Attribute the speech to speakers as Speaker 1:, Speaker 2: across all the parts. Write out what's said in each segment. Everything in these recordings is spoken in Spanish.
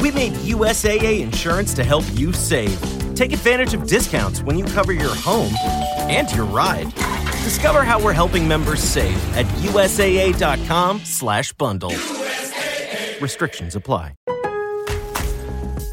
Speaker 1: We made USAA insurance to help you save. Take advantage of discounts when you cover your home and your ride. Discover how we're helping members save at usaa.com/bundle. Restrictions apply.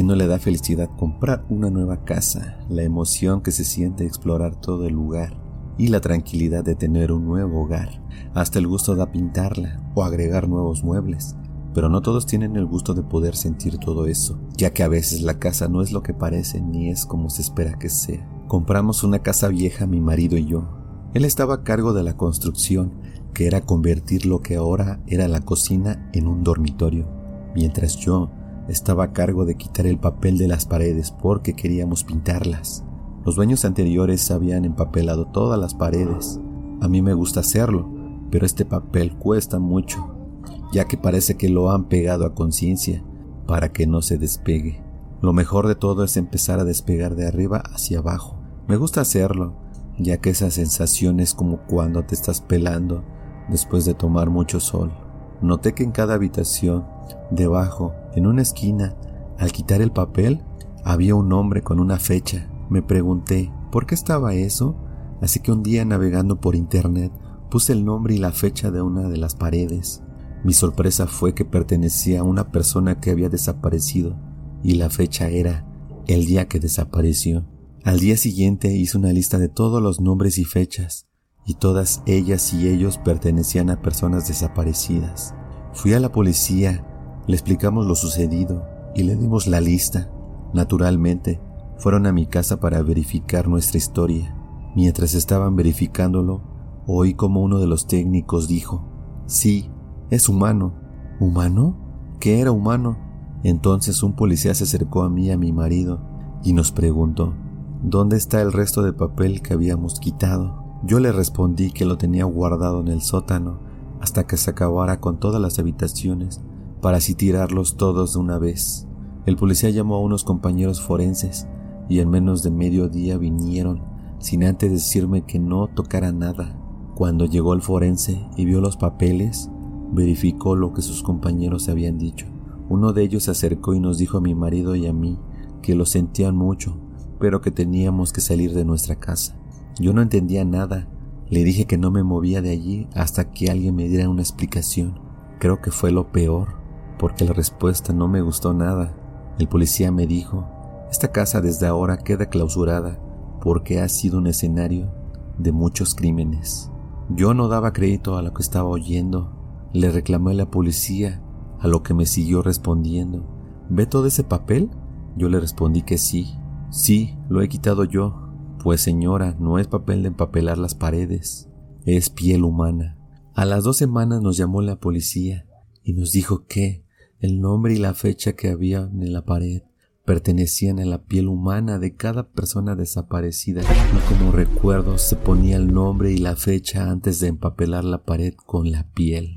Speaker 2: Quién no le da felicidad comprar una nueva casa, la emoción que se siente explorar todo el lugar y la tranquilidad de tener un nuevo hogar? Hasta el gusto da pintarla o agregar nuevos muebles. Pero no todos tienen el gusto de poder sentir todo eso, ya que a veces la casa no es lo que parece ni es como se espera que sea. Compramos una casa vieja mi marido y yo. Él estaba a cargo de la construcción, que era convertir lo que ahora era la cocina en un dormitorio, mientras yo estaba a cargo de quitar el papel de las paredes porque queríamos pintarlas. Los dueños anteriores habían empapelado todas las paredes. A mí me gusta hacerlo, pero este papel cuesta mucho, ya que parece que lo han pegado a conciencia para que no se despegue. Lo mejor de todo es empezar a despegar de arriba hacia abajo. Me gusta hacerlo, ya que esa sensación es como cuando te estás pelando después de tomar mucho sol. Noté que en cada habitación, debajo, en una esquina, al quitar el papel, había un nombre con una fecha. Me pregunté, ¿por qué estaba eso? Así que un día navegando por internet, puse el nombre y la fecha de una de las paredes. Mi sorpresa fue que pertenecía a una persona que había desaparecido y la fecha era el día que desapareció. Al día siguiente hice una lista de todos los nombres y fechas y todas ellas y ellos pertenecían a personas desaparecidas. Fui a la policía, le explicamos lo sucedido y le dimos la lista. Naturalmente, fueron a mi casa para verificar nuestra historia. Mientras estaban verificándolo, oí como uno de los técnicos dijo, sí, es humano. ¿Humano? ¿Qué era humano? Entonces un policía se acercó a mí y a mi marido y nos preguntó, ¿dónde está el resto de papel que habíamos quitado? Yo le respondí que lo tenía guardado en el sótano hasta que se acabara con todas las habitaciones para así tirarlos todos de una vez. El policía llamó a unos compañeros forenses y en menos de medio día vinieron sin antes decirme que no tocara nada. Cuando llegó el forense y vio los papeles, verificó lo que sus compañeros habían dicho. Uno de ellos se acercó y nos dijo a mi marido y a mí que lo sentían mucho, pero que teníamos que salir de nuestra casa. Yo no entendía nada. Le dije que no me movía de allí hasta que alguien me diera una explicación. Creo que fue lo peor, porque la respuesta no me gustó nada. El policía me dijo, esta casa desde ahora queda clausurada porque ha sido un escenario de muchos crímenes. Yo no daba crédito a lo que estaba oyendo. Le reclamé a la policía, a lo que me siguió respondiendo. ¿Ve todo ese papel? Yo le respondí que sí. Sí, lo he quitado yo. Pues señora, no es papel de empapelar las paredes, es piel humana. A las dos semanas nos llamó la policía y nos dijo que el nombre y la fecha que había en la pared pertenecían a la piel humana de cada persona desaparecida y como recuerdo se ponía el nombre y la fecha antes de empapelar la pared con la piel.